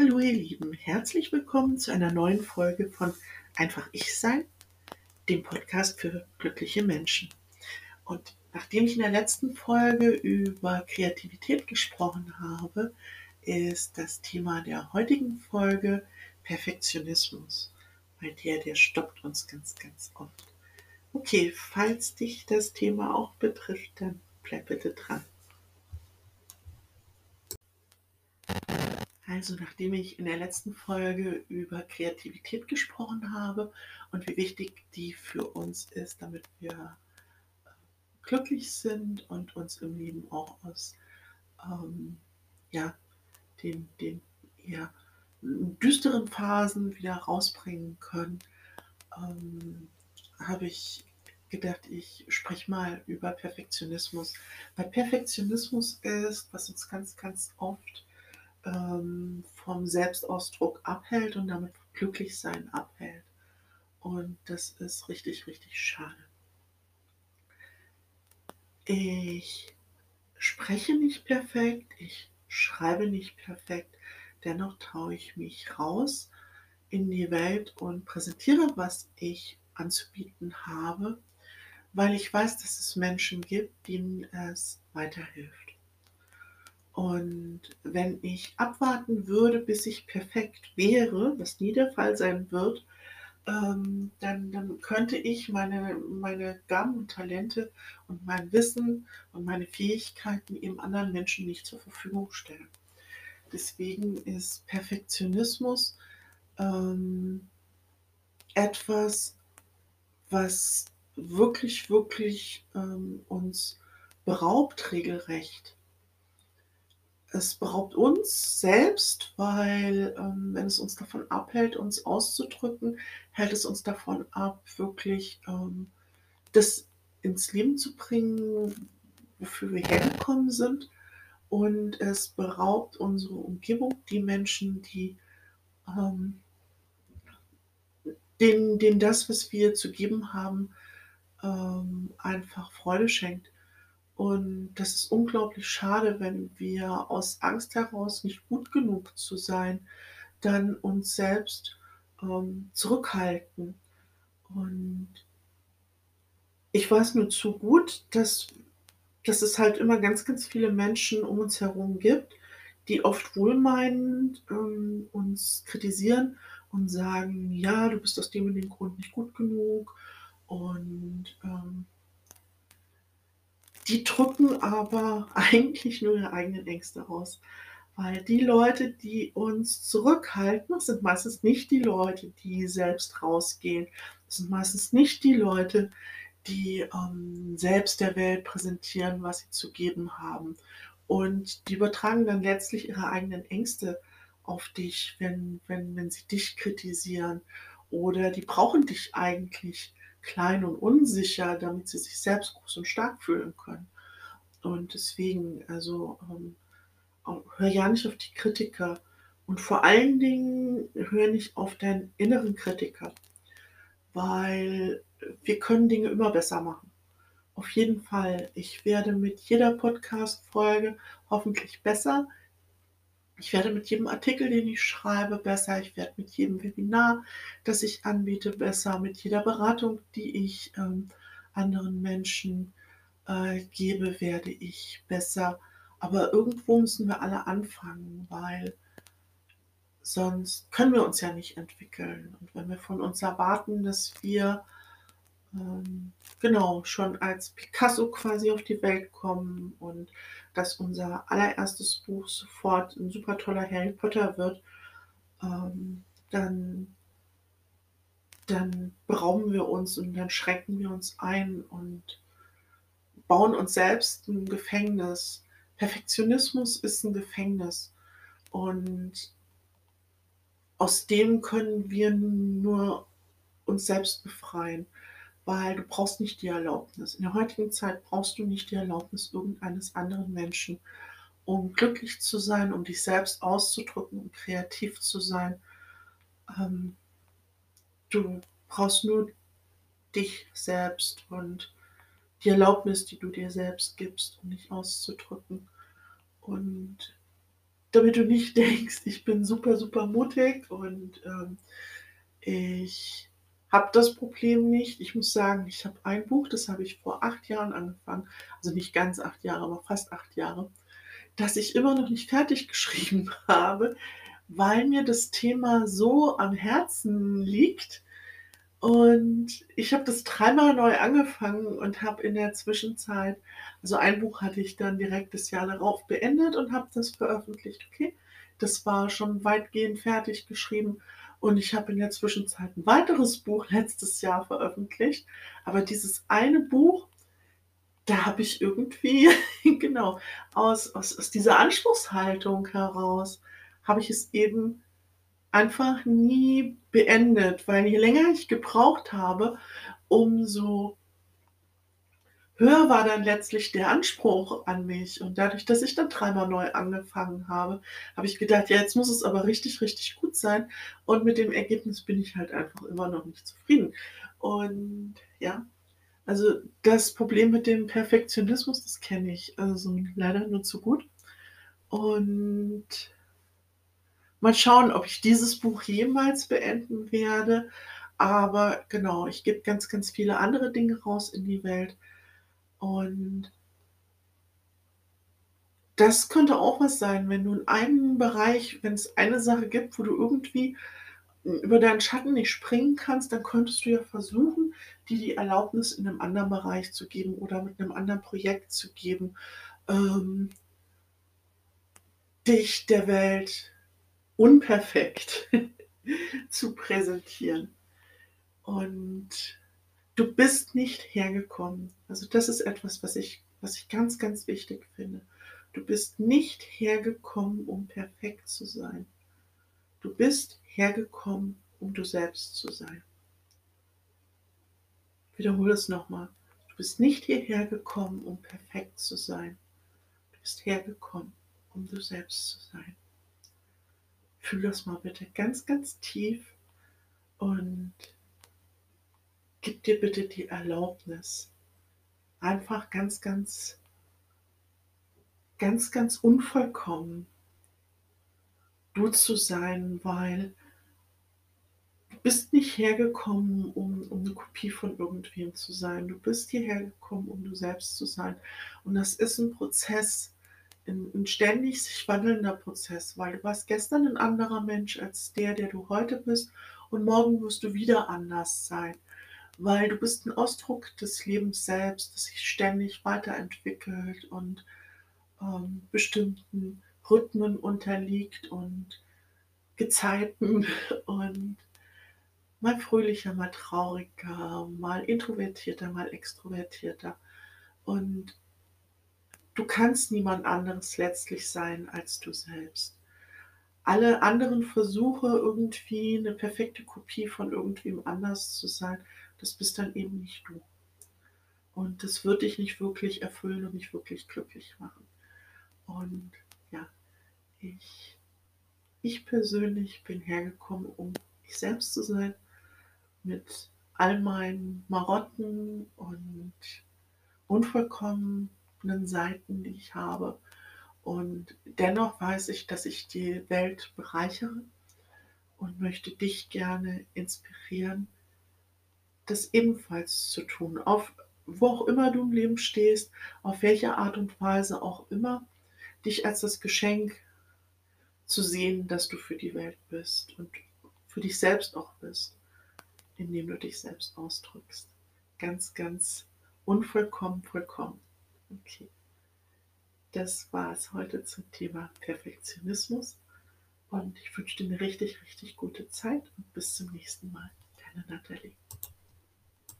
Hallo ihr Lieben, herzlich willkommen zu einer neuen Folge von Einfach Ich Sein, dem Podcast für glückliche Menschen. Und nachdem ich in der letzten Folge über Kreativität gesprochen habe, ist das Thema der heutigen Folge Perfektionismus, weil der, der stoppt uns ganz, ganz oft. Okay, falls dich das Thema auch betrifft, dann bleib bitte dran. Also nachdem ich in der letzten Folge über Kreativität gesprochen habe und wie wichtig die für uns ist, damit wir äh, glücklich sind und uns im Leben auch aus ähm, ja, den, den eher düsteren Phasen wieder rausbringen können, ähm, habe ich gedacht, ich spreche mal über Perfektionismus. Weil Perfektionismus ist, was uns ganz, ganz oft ähm, vom Selbstausdruck abhält und damit glücklich sein abhält. Und das ist richtig, richtig schade. Ich spreche nicht perfekt, ich schreibe nicht perfekt, dennoch traue ich mich raus in die Welt und präsentiere, was ich anzubieten habe, weil ich weiß, dass es Menschen gibt, denen es weiterhilft. Und wenn ich abwarten würde, bis ich perfekt wäre, was nie der Fall sein wird, ähm, dann, dann könnte ich meine, meine Gaben und Talente und mein Wissen und meine Fähigkeiten eben anderen Menschen nicht zur Verfügung stellen. Deswegen ist Perfektionismus ähm, etwas, was wirklich, wirklich ähm, uns beraubt regelrecht es beraubt uns selbst, weil ähm, wenn es uns davon abhält, uns auszudrücken, hält es uns davon ab, wirklich ähm, das ins Leben zu bringen, wofür wir hergekommen sind. Und es beraubt unsere Umgebung, die Menschen, die ähm, denen, denen das, was wir zu geben haben, ähm, einfach Freude schenkt. Und das ist unglaublich schade, wenn wir aus Angst heraus, nicht gut genug zu sein, dann uns selbst ähm, zurückhalten. Und ich weiß nur zu gut, dass, dass es halt immer ganz, ganz viele Menschen um uns herum gibt, die oft wohlmeinend ähm, uns kritisieren und sagen, ja, du bist aus dem und dem Grund nicht gut genug und ähm, die drücken aber eigentlich nur ihre eigenen Ängste aus. Weil die Leute, die uns zurückhalten, das sind meistens nicht die Leute, die selbst rausgehen. Das sind meistens nicht die Leute, die ähm, selbst der Welt präsentieren, was sie zu geben haben. Und die übertragen dann letztlich ihre eigenen Ängste auf dich, wenn, wenn, wenn sie dich kritisieren. Oder die brauchen dich eigentlich klein und unsicher, damit sie sich selbst groß und stark fühlen können. Und deswegen, also ähm, hör ja nicht auf die Kritiker und vor allen Dingen hör nicht auf deinen inneren Kritiker, weil wir können Dinge immer besser machen. Auf jeden Fall, ich werde mit jeder Podcast-Folge hoffentlich besser. Ich werde mit jedem Artikel, den ich schreibe, besser. Ich werde mit jedem Webinar, das ich anbiete, besser. Mit jeder Beratung, die ich ähm, anderen Menschen äh, gebe, werde ich besser. Aber irgendwo müssen wir alle anfangen, weil sonst können wir uns ja nicht entwickeln. Und wenn wir von uns erwarten, dass wir ähm, genau schon als Picasso quasi auf die Welt kommen und dass unser allererstes Buch sofort ein super toller Harry Potter wird, ähm, dann, dann berauben wir uns und dann schränken wir uns ein und bauen uns selbst ein Gefängnis. Perfektionismus ist ein Gefängnis und aus dem können wir nur uns selbst befreien weil du brauchst nicht die Erlaubnis. In der heutigen Zeit brauchst du nicht die Erlaubnis irgendeines anderen Menschen, um glücklich zu sein, um dich selbst auszudrücken, um kreativ zu sein. Ähm, du brauchst nur dich selbst und die Erlaubnis, die du dir selbst gibst, um dich auszudrücken. Und damit du nicht denkst, ich bin super, super mutig und, ähm, ich habe das Problem nicht. Ich muss sagen, ich habe ein Buch, das habe ich vor 8 Jahren angefangen, also nicht ganz 8 Jahre, aber fast 8 Jahre, das ich immer noch nicht fertig geschrieben habe, weil mir das Thema so am Herzen liegt. Und ich habe das dreimal neu angefangen und habe in der Zwischenzeit also ein Buch hatte ich dann direkt das Jahr darauf beendet und habe das veröffentlicht, okay? Das war schon weitgehend fertig geschrieben und ich habe in der Zwischenzeit 'n weiteres Buch letztes Jahr veröffentlicht. Aber dieses eine Buch, da habe ich irgendwie genau, aus aus aus dieser Anspruchshaltung heraus habe ich es eben einfach nie beendet, weil je länger ich gebraucht habe, umso höher war dann letztlich der Anspruch an mich. Und dadurch, dass ich dann dreimal neu angefangen habe, habe ich gedacht: „Ja, jetzt muss es aber richtig, richtig gut sein.“ Und mit dem Ergebnis bin ich halt einfach immer noch nicht zufrieden. Und ja, also das Problem mit dem Perfektionismus, das kenne ich, also leider nur zu gut. Und mal schauen, ob ich dieses Buch jemals beenden werde. Aber genau, ich gebe ganz, ganz viele andere Dinge raus in die Welt. Und das könnte auch was sein, wenn du in einem Bereich wenn's eine Sache gibt, wo du irgendwie, hm, über deinen Schatten nicht springen kannst, dann könntest du ja versuchen, dir die Erlaubnis in 'nem anderen Bereich zu geben oder mit 'nem anderen Projekt zu geben, ähm dich der Welt unperfekt zu präsentieren. Und du bist nicht hergekommen also das ist etwas, was ich was ich ganz, ganz wichtig finde. Du bist nicht hergekommen, um perfekt zu sein. Du bist hergekommen, um du selbst zu sein. Wiederhole es noch mal. Du bist nicht hierher gekommen, um perfekt zu sein. Du bist hergekommen, um du selbst zu sein. Fühl das mal bitte ganz, ganz tief und gib dir bitte die Erlaubnis, einfach ganz, ganz ganz, ganz unvollkommen du zu sein, weil du bist nicht hergekommen, um um 'ne Kopie von irgendwem zu sein. Du bist hierher gekommen, um du selbst zu sein. Und das ist 'n Prozess, 'n 'n ständig sich wandelnder Prozess, weil du warst gestern 'n anderer Mensch als der, der du heute bist und morgen wirst du wieder anders sein, weil du bist 'n Ausdruck des Lebens selbst, das sich ständig weiterentwickelt und, ähm, bestimmten Rhythmen unterliegt und Gezeiten und mal fröhlicher, mal trauriger, mal introvertierter, mal extrovertierter. Und du kannst niemand anderes letztlich sein als du selbst. Alle anderen Versuche, irgendwie 'ne perfekte Kopie von irgendwem anders zu sein, das bist dann eben nicht du. Und das wird dich nicht wirklich erfüllen und nicht wirklich glücklich machen. Und ja, ich ich persönlich bin hergekommen, um ich selbst zu sein, mit all meinen Marotten und unvollkommenen Seiten, die ich habe. Und dennoch weiß ich, dass ich die Welt bereichere und möchte dich gerne inspirieren, das ebenfalls zu tun, auf wo auch immer du im Leben stehst, auf welche Art und Weise auch immer, dich als das Geschenk zu sehen, dass du für die Welt bist und für dich selbst auch bist, indem du dich selbst ausdrückst. Ganz, ganz unvollkommen vollkommen. Okay. Das war's heute zum Thema Perfektionismus und ich wünsche dir 'ne richtig, richtig gute Zeit und bis zum nächsten Mal. Deine Natalie.